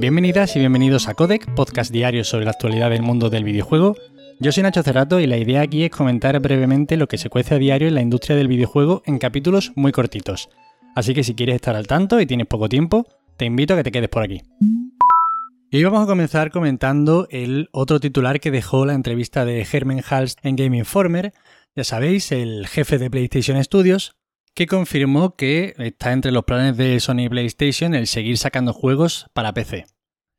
Bienvenidas y bienvenidos a Codec, podcast diario sobre la actualidad del mundo del videojuego. Yo soy Nacho Cerrato y la idea aquí es comentar brevemente lo que se cuece a diario en la industria del videojuego en capítulos muy cortitos. Así que si quieres estar al tanto y tienes poco tiempo, te invito a que te quedes por aquí. Y hoy vamos a comenzar comentando el otro titular que dejó la entrevista de Herman Hals en Game Informer, ya sabéis, el jefe de PlayStation Studios, que confirmó que está entre los planes de Sony PlayStation el seguir sacando juegos para PC.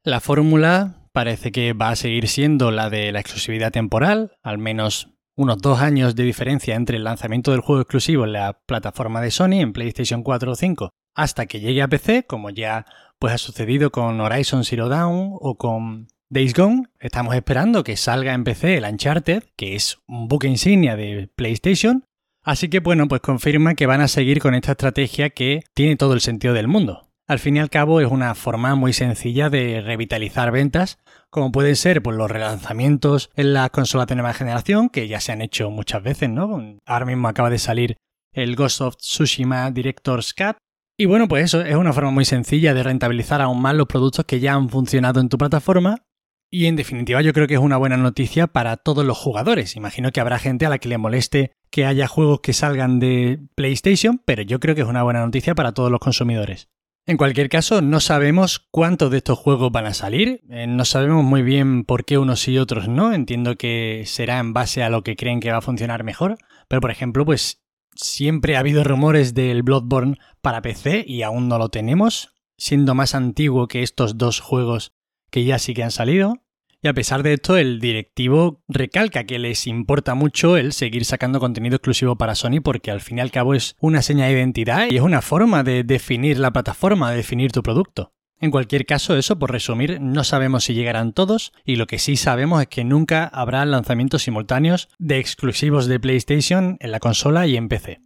La fórmula parece que va a seguir siendo la de la exclusividad temporal, al menos unos dos años de diferencia entre el lanzamiento del juego exclusivo en la plataforma de Sony en PlayStation 4 o 5 hasta que llegue a PC, como ya pues ha sucedido con Horizon Zero Dawn o con Days Gone. Estamos esperando que salga en PC el Uncharted, que es un buque insignia de PlayStation. Así que bueno, pues confirma que van a seguir con esta estrategia que tiene todo el sentido del mundo. Al fin y al cabo es una forma muy sencilla de revitalizar ventas, como pueden ser pues, los relanzamientos en las consolas de nueva generación, que ya se han hecho muchas veces, ¿no? Ahora mismo acaba de salir el Ghost of Tsushima Director's Cut, y bueno, pues eso es una forma muy sencilla de rentabilizar aún más los productos que ya han funcionado en tu plataforma. Y en definitiva yo creo que es una buena noticia para todos los jugadores. Imagino que habrá gente a la que le moleste que haya juegos que salgan de PlayStation, pero yo creo que es una buena noticia para todos los consumidores. En cualquier caso, no sabemos cuántos de estos juegos van a salir, eh, no sabemos muy bien por qué unos y otros no, entiendo que será en base a lo que creen que va a funcionar mejor, pero por ejemplo, pues Siempre ha habido rumores del Bloodborne para PC y aún no lo tenemos, siendo más antiguo que estos dos juegos que ya sí que han salido. Y a pesar de esto, el directivo recalca que les importa mucho el seguir sacando contenido exclusivo para Sony porque al fin y al cabo es una seña de identidad y es una forma de definir la plataforma, de definir tu producto. En cualquier caso, eso por resumir, no sabemos si llegarán todos y lo que sí sabemos es que nunca habrá lanzamientos simultáneos de exclusivos de PlayStation en la consola y en PC.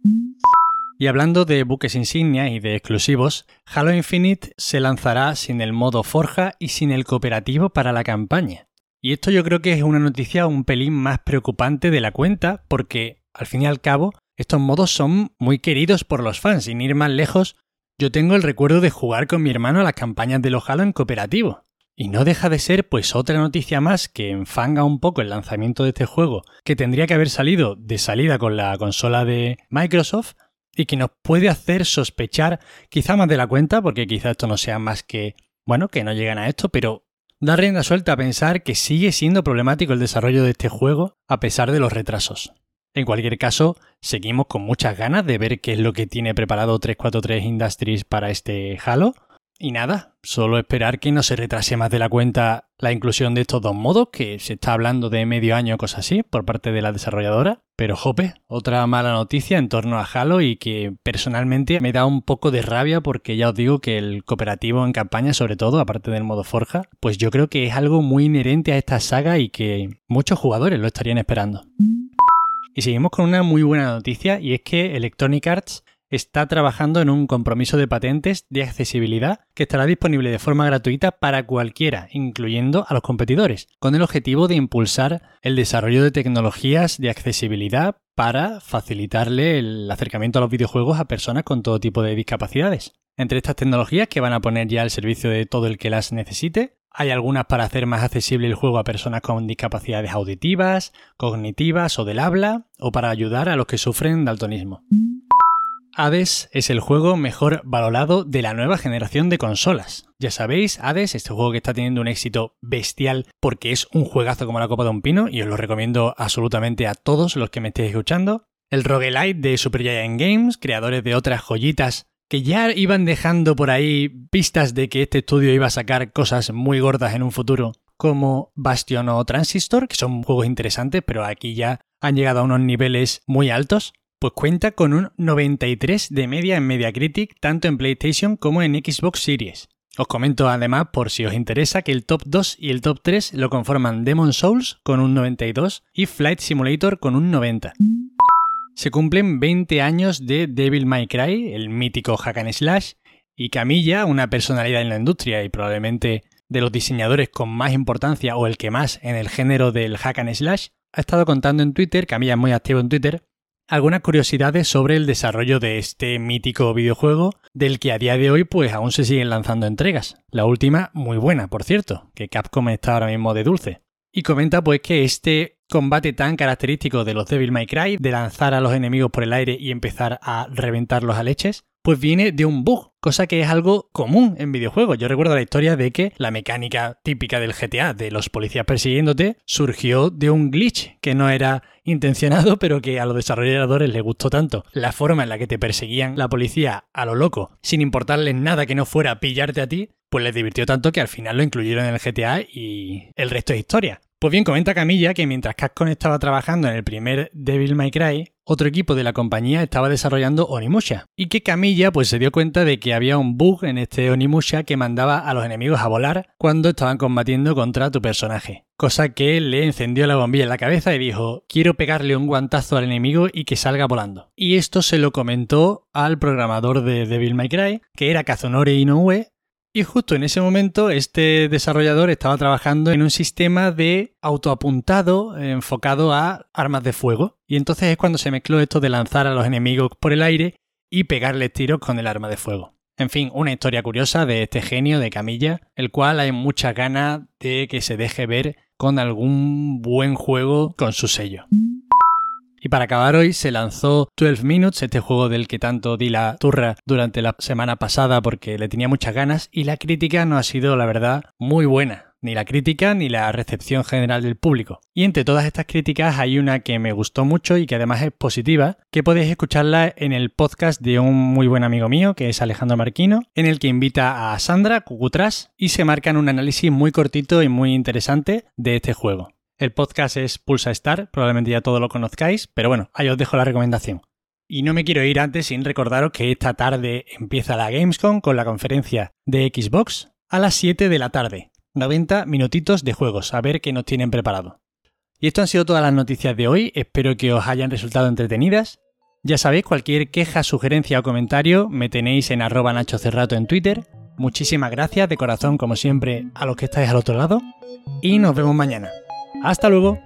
Y hablando de buques insignia y de exclusivos, Halo Infinite se lanzará sin el modo Forja y sin el cooperativo para la campaña. Y esto yo creo que es una noticia un pelín más preocupante de la cuenta porque, al fin y al cabo, estos modos son muy queridos por los fans, sin ir más lejos, yo tengo el recuerdo de jugar con mi hermano a las campañas de los Halo en cooperativo. Y no deja de ser pues otra noticia más que enfanga un poco el lanzamiento de este juego, que tendría que haber salido de salida con la consola de Microsoft y que nos puede hacer sospechar quizá más de la cuenta, porque quizá esto no sea más que, bueno, que no llegan a esto, pero da rienda suelta a pensar que sigue siendo problemático el desarrollo de este juego a pesar de los retrasos. En cualquier caso, seguimos con muchas ganas de ver qué es lo que tiene preparado 343 Industries para este Halo. Y nada, solo esperar que no se retrase más de la cuenta la inclusión de estos dos modos, que se está hablando de medio año o cosas así por parte de la desarrolladora. Pero jope, otra mala noticia en torno a Halo y que personalmente me da un poco de rabia porque ya os digo que el cooperativo en campaña, sobre todo, aparte del modo Forja, pues yo creo que es algo muy inherente a esta saga y que muchos jugadores lo estarían esperando. Y seguimos con una muy buena noticia y es que Electronic Arts está trabajando en un compromiso de patentes de accesibilidad que estará disponible de forma gratuita para cualquiera, incluyendo a los competidores, con el objetivo de impulsar el desarrollo de tecnologías de accesibilidad para facilitarle el acercamiento a los videojuegos a personas con todo tipo de discapacidades. Entre estas tecnologías que van a poner ya al servicio de todo el que las necesite, hay algunas para hacer más accesible el juego a personas con discapacidades auditivas, cognitivas o del habla, o para ayudar a los que sufren daltonismo. Hades es el juego mejor valorado de la nueva generación de consolas. Ya sabéis, Hades, este juego que está teniendo un éxito bestial porque es un juegazo como la copa de un pino y os lo recomiendo absolutamente a todos los que me estéis escuchando. El roguelite de Super Giant Games, creadores de otras joyitas que ya iban dejando por ahí pistas de que este estudio iba a sacar cosas muy gordas en un futuro, como Bastion o Transistor, que son juegos interesantes, pero aquí ya han llegado a unos niveles muy altos, pues cuenta con un 93 de media en Metacritic, tanto en PlayStation como en Xbox Series. Os comento además, por si os interesa, que el top 2 y el top 3 lo conforman Demon Souls con un 92 y Flight Simulator con un 90 se cumplen 20 años de Devil May Cry, el mítico hack and slash, y Camilla, una personalidad en la industria y probablemente de los diseñadores con más importancia o el que más en el género del hack and slash, ha estado contando en Twitter, Camilla es muy activo en Twitter, algunas curiosidades sobre el desarrollo de este mítico videojuego del que a día de hoy pues aún se siguen lanzando entregas. La última muy buena, por cierto, que Capcom está ahora mismo de dulce. Y comenta pues que este combate tan característico de los Devil May Cry, de lanzar a los enemigos por el aire y empezar a reventarlos a leches, pues viene de un bug, cosa que es algo común en videojuegos. Yo recuerdo la historia de que la mecánica típica del GTA, de los policías persiguiéndote, surgió de un glitch que no era intencionado, pero que a los desarrolladores les gustó tanto. La forma en la que te perseguían la policía a lo loco, sin importarles nada que no fuera pillarte a ti, pues les divirtió tanto que al final lo incluyeron en el GTA y el resto es historia. Pues bien, comenta Camilla que mientras Capcom estaba trabajando en el primer Devil May Cry, otro equipo de la compañía estaba desarrollando Onimusha, y que Camilla pues se dio cuenta de que había un bug en este Onimusha que mandaba a los enemigos a volar cuando estaban combatiendo contra tu personaje. Cosa que le encendió la bombilla en la cabeza y dijo, quiero pegarle un guantazo al enemigo y que salga volando. Y esto se lo comentó al programador de Devil May Cry, que era Kazunori Inoue, y justo en ese momento este desarrollador estaba trabajando en un sistema de autoapuntado enfocado a armas de fuego. Y entonces es cuando se mezcló esto de lanzar a los enemigos por el aire y pegarles tiros con el arma de fuego. En fin, una historia curiosa de este genio de Camilla, el cual hay muchas ganas de que se deje ver con algún buen juego con su sello. Y para acabar hoy se lanzó 12 Minutes, este juego del que tanto di la turra durante la semana pasada porque le tenía muchas ganas y la crítica no ha sido, la verdad, muy buena. Ni la crítica ni la recepción general del público. Y entre todas estas críticas hay una que me gustó mucho y que además es positiva, que podéis escucharla en el podcast de un muy buen amigo mío, que es Alejandro Marquino, en el que invita a Sandra Cucutras y se marcan un análisis muy cortito y muy interesante de este juego. El podcast es Pulsa Star, probablemente ya todos lo conozcáis, pero bueno, ahí os dejo la recomendación. Y no me quiero ir antes sin recordaros que esta tarde empieza la Gamescom con la conferencia de Xbox a las 7 de la tarde. 90 minutitos de juegos, a ver qué nos tienen preparado. Y esto han sido todas las noticias de hoy, espero que os hayan resultado entretenidas. Ya sabéis, cualquier queja, sugerencia o comentario me tenéis en arroba Nacho Cerrato en Twitter. Muchísimas gracias de corazón como siempre a los que estáis al otro lado y nos vemos mañana. Hasta luego.